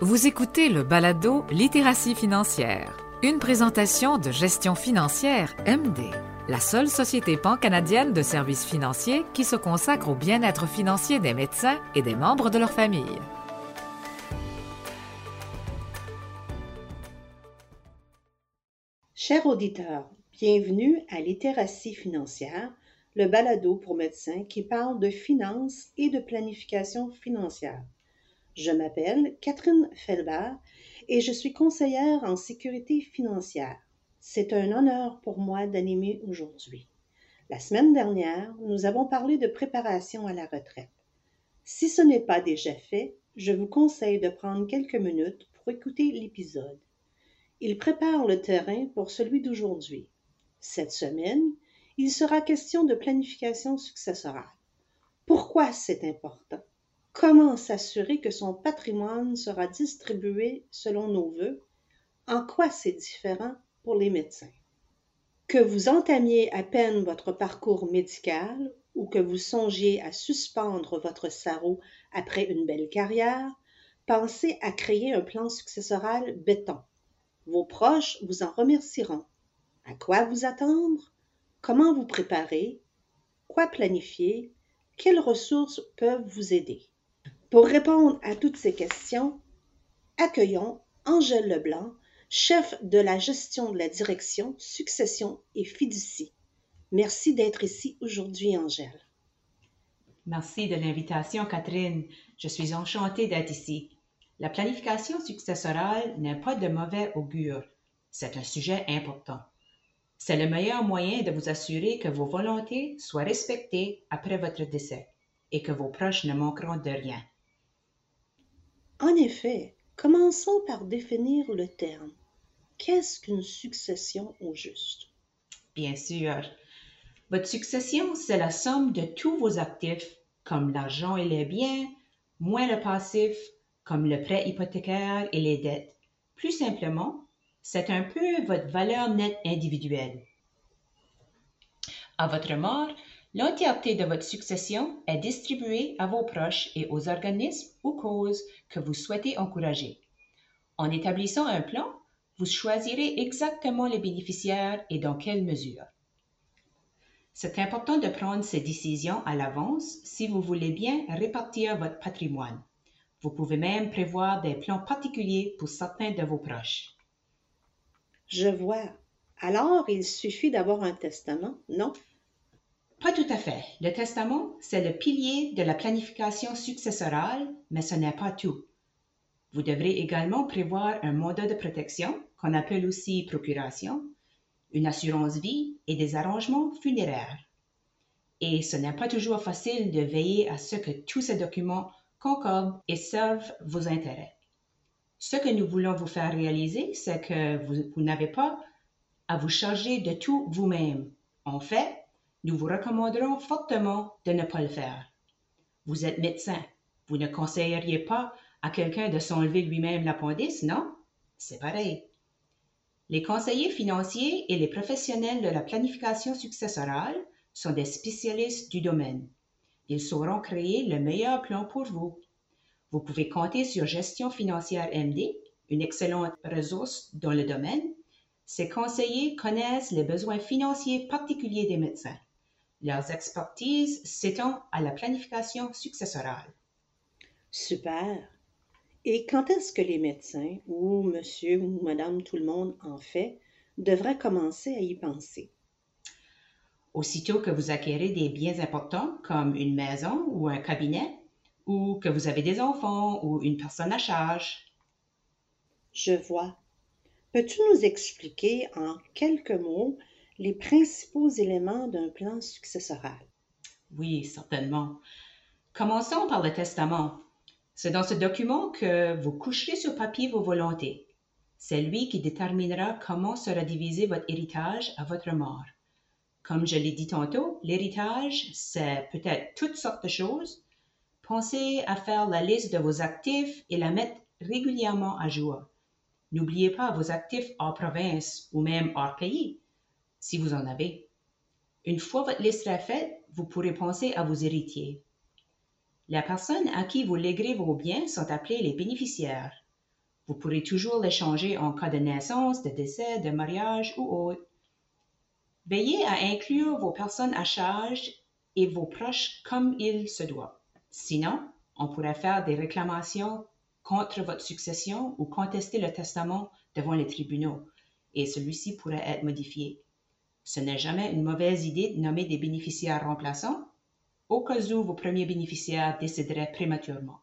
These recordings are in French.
Vous écoutez le balado Littératie financière, une présentation de gestion financière MD, la seule société pan-canadienne de services financiers qui se consacre au bien-être financier des médecins et des membres de leur famille. Chers auditeurs, bienvenue à Littératie financière, le balado pour médecins qui parle de finances et de planification financière. Je m'appelle Catherine Felbert et je suis conseillère en sécurité financière. C'est un honneur pour moi d'animer aujourd'hui. La semaine dernière, nous avons parlé de préparation à la retraite. Si ce n'est pas déjà fait, je vous conseille de prendre quelques minutes pour écouter l'épisode. Il prépare le terrain pour celui d'aujourd'hui. Cette semaine, il sera question de planification successorale. Pourquoi c'est important? Comment s'assurer que son patrimoine sera distribué selon nos voeux? En quoi c'est différent pour les médecins? Que vous entamiez à peine votre parcours médical ou que vous songiez à suspendre votre sarreau après une belle carrière, pensez à créer un plan successoral béton. Vos proches vous en remercieront. À quoi vous attendre? Comment vous préparer? Quoi planifier? Quelles ressources peuvent vous aider? Pour répondre à toutes ces questions, accueillons Angèle Leblanc, chef de la gestion de la direction Succession et Fiducie. Merci d'être ici aujourd'hui, Angèle. Merci de l'invitation, Catherine. Je suis enchantée d'être ici. La planification successorale n'est pas de mauvais augure. C'est un sujet important. C'est le meilleur moyen de vous assurer que vos volontés soient respectées après votre décès et que vos proches ne manqueront de rien. En effet, commençons par définir le terme. Qu'est-ce qu'une succession au juste? Bien sûr. Votre succession, c'est la somme de tous vos actifs, comme l'argent et les biens, moins le passif, comme le prêt hypothécaire et les dettes. Plus simplement, c'est un peu votre valeur nette individuelle. À votre mort, L'entièreté de votre succession est distribuée à vos proches et aux organismes ou causes que vous souhaitez encourager. En établissant un plan, vous choisirez exactement les bénéficiaires et dans quelle mesure. C'est important de prendre ces décisions à l'avance si vous voulez bien répartir votre patrimoine. Vous pouvez même prévoir des plans particuliers pour certains de vos proches. Je vois. Alors, il suffit d'avoir un testament, non? Pas tout à fait. Le testament, c'est le pilier de la planification successorale, mais ce n'est pas tout. Vous devrez également prévoir un mandat de protection, qu'on appelle aussi procuration, une assurance vie et des arrangements funéraires. Et ce n'est pas toujours facile de veiller à ce que tous ces documents concordent et servent vos intérêts. Ce que nous voulons vous faire réaliser, c'est que vous, vous n'avez pas à vous charger de tout vous-même. En fait, nous vous recommanderons fortement de ne pas le faire. Vous êtes médecin. Vous ne conseilleriez pas à quelqu'un de s'enlever lui-même l'appendice, non? C'est pareil. Les conseillers financiers et les professionnels de la planification successorale sont des spécialistes du domaine. Ils sauront créer le meilleur plan pour vous. Vous pouvez compter sur Gestion financière MD, une excellente ressource dans le domaine. Ces conseillers connaissent les besoins financiers particuliers des médecins. Leurs expertises s'étendent à la planification successorale. Super. Et quand est-ce que les médecins, ou monsieur ou madame tout le monde en fait, devraient commencer à y penser? Aussitôt que vous acquérez des biens importants comme une maison ou un cabinet, ou que vous avez des enfants ou une personne à charge. Je vois. Peux-tu nous expliquer en quelques mots les principaux éléments d'un plan successoral. Oui, certainement. Commençons par le testament. C'est dans ce document que vous coucherez sur papier vos volontés. C'est lui qui déterminera comment sera divisé votre héritage à votre mort. Comme je l'ai dit tantôt, l'héritage, c'est peut-être toutes sortes de choses. Pensez à faire la liste de vos actifs et la mettre régulièrement à jour. N'oubliez pas vos actifs hors province ou même hors pays si vous en avez. Une fois votre liste sera faite, vous pourrez penser à vos héritiers. Les personnes à qui vous léguerez vos biens sont appelées les bénéficiaires. Vous pourrez toujours les changer en cas de naissance, de décès, de mariage ou autre. Veillez à inclure vos personnes à charge et vos proches comme il se doit. Sinon, on pourrait faire des réclamations contre votre succession ou contester le testament devant les tribunaux, et celui-ci pourrait être modifié. Ce n'est jamais une mauvaise idée de nommer des bénéficiaires remplaçants au cas où vos premiers bénéficiaires décéderaient prématurément.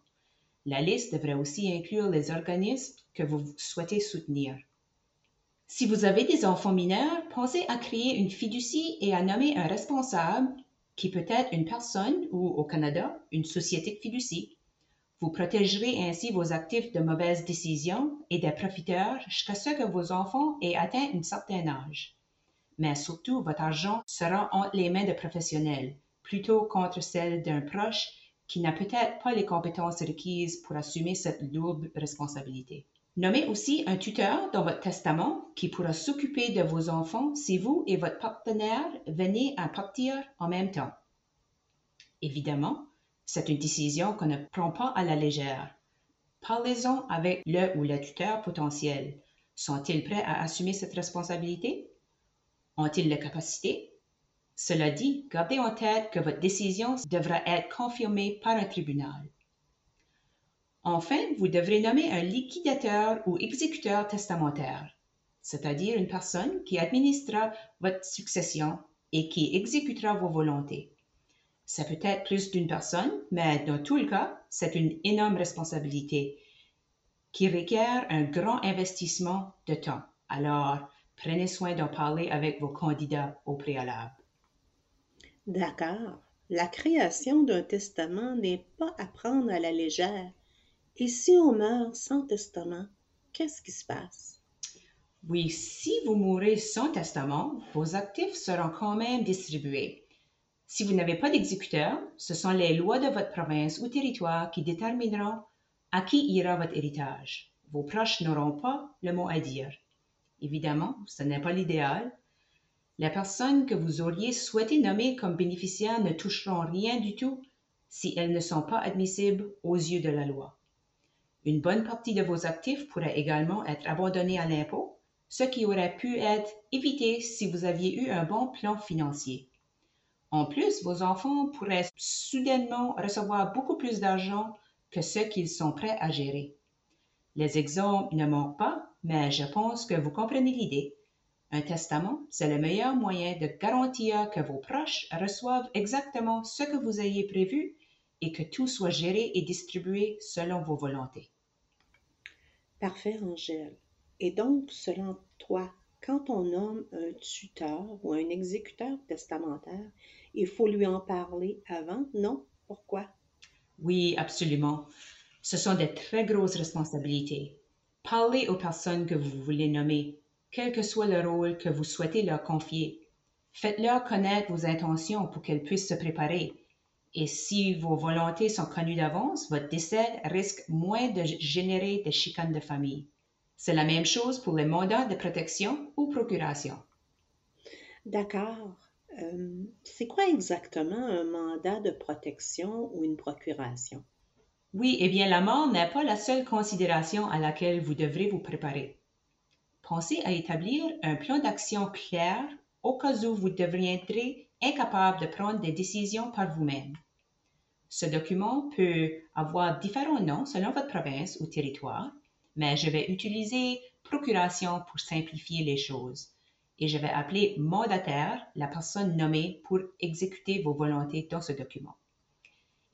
La liste devrait aussi inclure les organismes que vous souhaitez soutenir. Si vous avez des enfants mineurs, pensez à créer une fiducie et à nommer un responsable qui peut être une personne ou, au Canada, une société de fiducie. Vous protégerez ainsi vos actifs de mauvaises décisions et des profiteurs jusqu'à ce que vos enfants aient atteint un certain âge. Mais surtout, votre argent sera entre les mains de professionnels, plutôt contre celles d'un proche qui n'a peut-être pas les compétences requises pour assumer cette lourde responsabilité. Nommez aussi un tuteur dans votre testament qui pourra s'occuper de vos enfants si vous et votre partenaire venez à partir en même temps. Évidemment, c'est une décision qu'on ne prend pas à la légère. Parlez-en avec le ou la tuteur potentiel. Sont-ils prêts à assumer cette responsabilité? Ont-ils la capacité? Cela dit, gardez en tête que votre décision devra être confirmée par un tribunal. Enfin, vous devrez nommer un liquidateur ou exécuteur testamentaire, c'est-à-dire une personne qui administrera votre succession et qui exécutera vos volontés. Ça peut être plus d'une personne, mais dans tout le cas, c'est une énorme responsabilité qui requiert un grand investissement de temps. Alors, prenez soin d'en parler avec vos candidats au préalable. D'accord. La création d'un testament n'est pas à prendre à la légère. Et si on meurt sans testament, qu'est-ce qui se passe? Oui, si vous mourrez sans testament, vos actifs seront quand même distribués. Si vous n'avez pas d'exécuteur, ce sont les lois de votre province ou territoire qui détermineront à qui ira votre héritage. Vos proches n'auront pas le mot à dire. Évidemment, ce n'est pas l'idéal. Les personnes que vous auriez souhaité nommer comme bénéficiaires ne toucheront rien du tout si elles ne sont pas admissibles aux yeux de la loi. Une bonne partie de vos actifs pourrait également être abandonnée à l'impôt, ce qui aurait pu être évité si vous aviez eu un bon plan financier. En plus, vos enfants pourraient soudainement recevoir beaucoup plus d'argent que ce qu'ils sont prêts à gérer. Les exemples ne manquent pas, mais je pense que vous comprenez l'idée. Un testament, c'est le meilleur moyen de garantir que vos proches reçoivent exactement ce que vous ayez prévu et que tout soit géré et distribué selon vos volontés. Parfait, Angèle. Et donc, selon toi, quand on nomme un tuteur ou un exécuteur testamentaire, il faut lui en parler avant, non? Pourquoi? Oui, absolument. Ce sont des très grosses responsabilités. Parlez aux personnes que vous voulez nommer, quel que soit le rôle que vous souhaitez leur confier. Faites-leur connaître vos intentions pour qu'elles puissent se préparer et si vos volontés sont connues d'avance, votre décès risque moins de générer des chicanes de famille. C'est la même chose pour les mandats de protection ou procuration. D'accord. Euh, c'est quoi exactement un mandat de protection ou une procuration? Oui, eh bien, la mort n'est pas la seule considération à laquelle vous devrez vous préparer. Pensez à établir un plan d'action clair au cas où vous deviendrez incapable de prendre des décisions par vous-même. Ce document peut avoir différents noms selon votre province ou territoire, mais je vais utiliser procuration pour simplifier les choses et je vais appeler mandataire la personne nommée pour exécuter vos volontés dans ce document.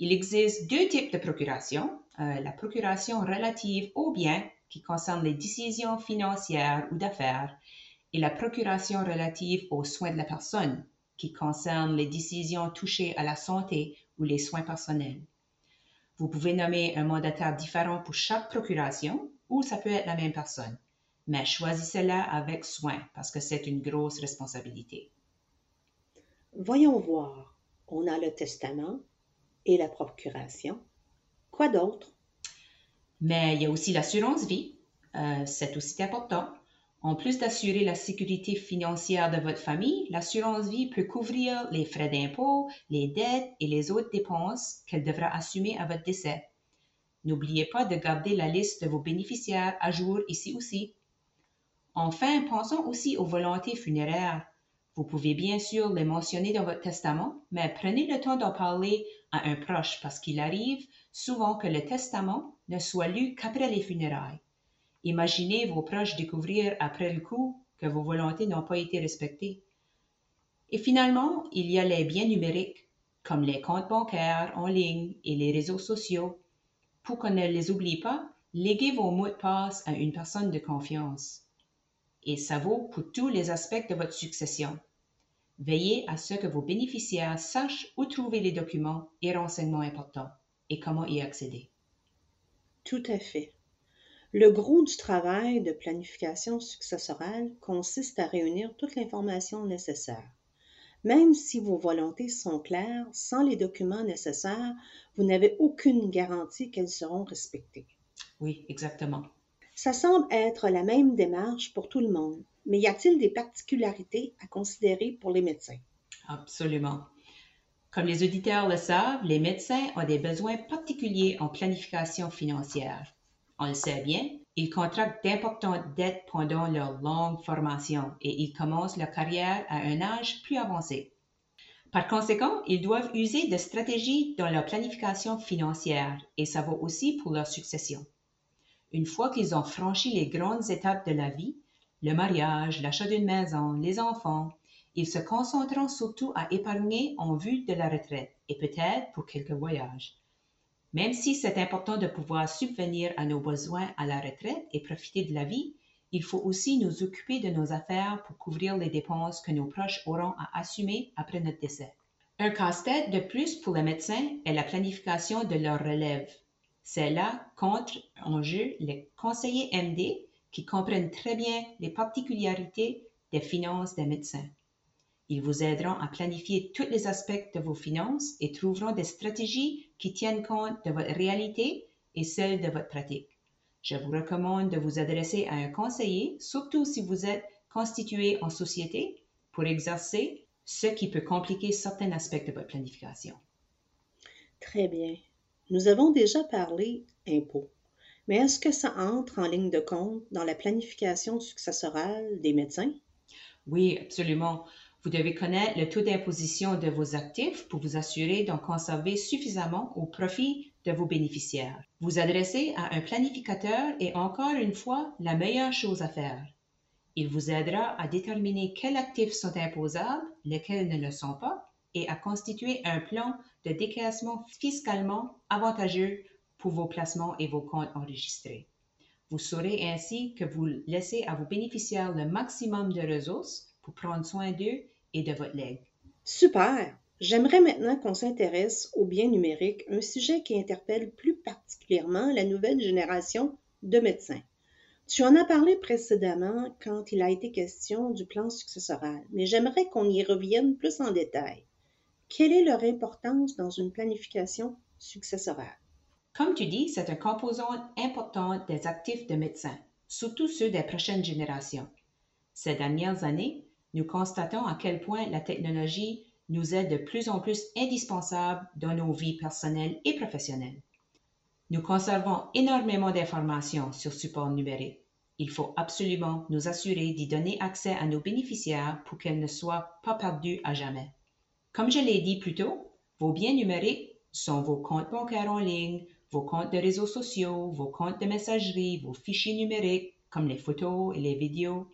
Il existe deux types de procuration, euh, la procuration relative aux biens qui concerne les décisions financières ou d'affaires et la procuration relative aux soins de la personne qui concerne les décisions touchées à la santé ou les soins personnels. Vous pouvez nommer un mandataire différent pour chaque procuration ou ça peut être la même personne, mais choisissez-la avec soin parce que c'est une grosse responsabilité. Voyons voir. On a le testament et la procuration. Quoi d'autre? Mais il y a aussi l'assurance vie. Euh, c'est aussi important. En plus d'assurer la sécurité financière de votre famille, l'assurance vie peut couvrir les frais d'impôt, les dettes et les autres dépenses qu'elle devra assumer à votre décès. N'oubliez pas de garder la liste de vos bénéficiaires à jour ici aussi. Enfin, pensons aussi aux volontés funéraires. Vous pouvez bien sûr les mentionner dans votre testament, mais prenez le temps d'en parler à un proche parce qu'il arrive souvent que le testament ne soit lu qu'après les funérailles. Imaginez vos proches découvrir après le coup que vos volontés n'ont pas été respectées. Et finalement, il y a les biens numériques, comme les comptes bancaires en ligne et les réseaux sociaux. Pour qu'on ne les oublie pas, léguez vos mots de passe à une personne de confiance. Et ça vaut pour tous les aspects de votre succession. Veillez à ce que vos bénéficiaires sachent où trouver les documents et renseignements importants et comment y accéder. Tout à fait. Le gros du travail de planification successorale consiste à réunir toute l'information nécessaire. Même si vos volontés sont claires, sans les documents nécessaires, vous n'avez aucune garantie qu'elles seront respectées. Oui, exactement. Ça semble être la même démarche pour tout le monde, mais y a-t-il des particularités à considérer pour les médecins? Absolument. Comme les auditeurs le savent, les médecins ont des besoins particuliers en planification financière. On le sait bien, ils contractent d'importantes dettes pendant leur longue formation et ils commencent leur carrière à un âge plus avancé. Par conséquent, ils doivent user de stratégies dans leur planification financière et ça vaut aussi pour leur succession. Une fois qu'ils ont franchi les grandes étapes de la vie, le mariage, l'achat d'une maison, les enfants, ils se concentreront surtout à épargner en vue de la retraite et peut-être pour quelques voyages. Même si c'est important de pouvoir subvenir à nos besoins à la retraite et profiter de la vie, il faut aussi nous occuper de nos affaires pour couvrir les dépenses que nos proches auront à assumer après notre décès. Un casse-tête de plus pour les médecins est la planification de leur relève. C'est là qu'entrent en jeu les conseillers MD qui comprennent très bien les particularités des finances des médecins. Ils vous aideront à planifier tous les aspects de vos finances et trouveront des stratégies qui tiennent compte de votre réalité et celle de votre pratique. Je vous recommande de vous adresser à un conseiller, surtout si vous êtes constitué en société, pour exercer ce qui peut compliquer certains aspects de votre planification. Très bien. Nous avons déjà parlé impôts, mais est-ce que ça entre en ligne de compte dans la planification successorale des médecins? Oui, absolument. Vous devez connaître le taux d'imposition de vos actifs pour vous assurer d'en conserver suffisamment au profit de vos bénéficiaires. Vous adresser à un planificateur est encore une fois la meilleure chose à faire. Il vous aidera à déterminer quels actifs sont imposables, lesquels ne le sont pas, et à constituer un plan de décaissement fiscalement avantageux pour vos placements et vos comptes enregistrés. Vous saurez ainsi que vous laissez à vos bénéficiaires le maximum de ressources pour prendre soin d'eux et de votre legs. Super! J'aimerais maintenant qu'on s'intéresse aux biens numériques, un sujet qui interpelle plus particulièrement la nouvelle génération de médecins. Tu en as parlé précédemment quand il a été question du plan successoral, mais j'aimerais qu'on y revienne plus en détail. Quelle est leur importance dans une planification successorale? Comme tu dis, c'est un composant important des actifs de médecins, surtout ceux des prochaines générations. Ces dernières années, nous constatons à quel point la technologie nous est de plus en plus indispensable dans nos vies personnelles et professionnelles. Nous conservons énormément d'informations sur support numérique. Il faut absolument nous assurer d'y donner accès à nos bénéficiaires pour qu'elles ne soient pas perdues à jamais. Comme je l'ai dit plus tôt, vos biens numériques sont vos comptes bancaires en ligne, vos comptes de réseaux sociaux, vos comptes de messagerie, vos fichiers numériques comme les photos et les vidéos,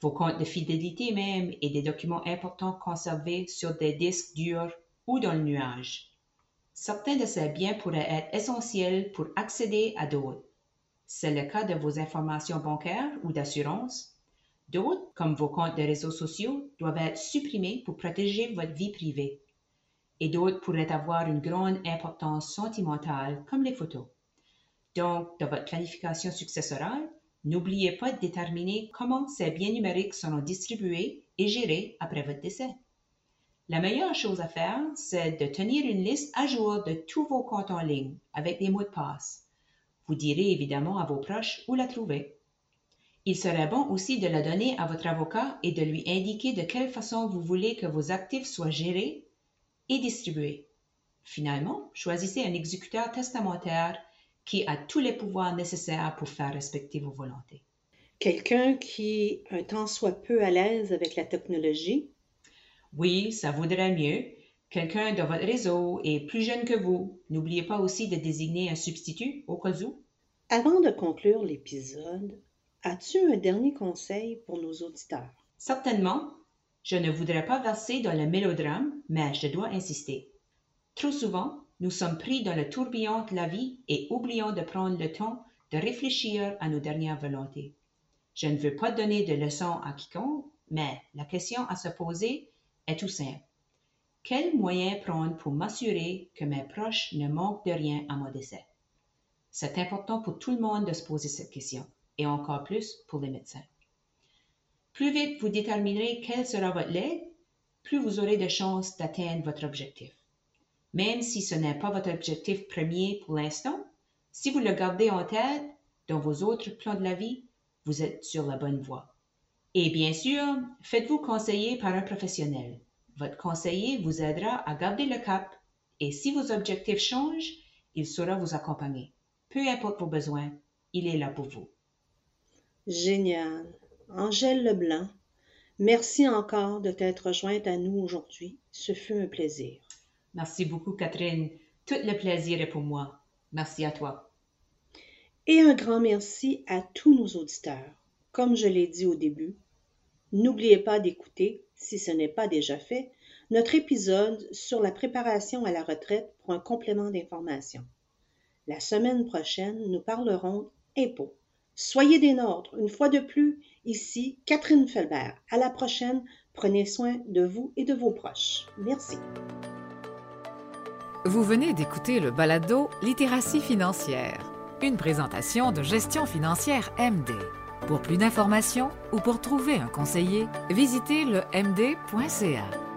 vos comptes de fidélité même et des documents importants conservés sur des disques durs ou dans le nuage. Certains de ces biens pourraient être essentiels pour accéder à d'autres. C'est le cas de vos informations bancaires ou d'assurance. D'autres, comme vos comptes de réseaux sociaux, doivent être supprimés pour protéger votre vie privée. Et d'autres pourraient avoir une grande importance sentimentale, comme les photos. Donc, dans votre planification successorale, N'oubliez pas de déterminer comment ces biens numériques seront distribués et gérés après votre décès. La meilleure chose à faire, c'est de tenir une liste à jour de tous vos comptes en ligne avec des mots de passe. Vous direz évidemment à vos proches où la trouver. Il serait bon aussi de la donner à votre avocat et de lui indiquer de quelle façon vous voulez que vos actifs soient gérés et distribués. Finalement, choisissez un exécuteur testamentaire qui a tous les pouvoirs nécessaires pour faire respecter vos volontés. Quelqu'un qui, un temps soit peu à l'aise avec la technologie? Oui, ça vaudrait mieux. Quelqu'un de votre réseau est plus jeune que vous. N'oubliez pas aussi de désigner un substitut au cas où. Avant de conclure l'épisode, as-tu un dernier conseil pour nos auditeurs? Certainement. Je ne voudrais pas verser dans le mélodrame, mais je dois insister. Trop souvent, nous sommes pris dans le tourbillon de la vie et oublions de prendre le temps de réfléchir à nos dernières volontés. Je ne veux pas donner de leçons à quiconque, mais la question à se poser est tout simple. Quels moyens prendre pour m'assurer que mes proches ne manquent de rien à mon décès? C'est important pour tout le monde de se poser cette question, et encore plus pour les médecins. Plus vite vous déterminerez quelle sera votre legs, plus vous aurez de chances d'atteindre votre objectif. Même si ce n'est pas votre objectif premier pour l'instant, si vous le gardez en tête dans vos autres plans de la vie, vous êtes sur la bonne voie. Et bien sûr, faites-vous conseiller par un professionnel. Votre conseiller vous aidera à garder le cap et si vos objectifs changent, il saura vous accompagner. Peu importe vos besoins, il est là pour vous. Génial. Angèle Leblanc, merci encore de t'être jointe à nous aujourd'hui. Ce fut un plaisir. Merci beaucoup, Catherine. Tout le plaisir est pour moi. Merci à toi. Et un grand merci à tous nos auditeurs. Comme je l'ai dit au début, n'oubliez pas d'écouter, si ce n'est pas déjà fait, notre épisode sur la préparation à la retraite pour un complément d'information. La semaine prochaine, nous parlerons impôts. Soyez des nôtres. Une fois de plus, ici Catherine Felbert. À la prochaine. Prenez soin de vous et de vos proches. Merci. Vous venez d'écouter le balado Littératie financière, une présentation de gestion financière MD. Pour plus d'informations ou pour trouver un conseiller, visitez le md.ca.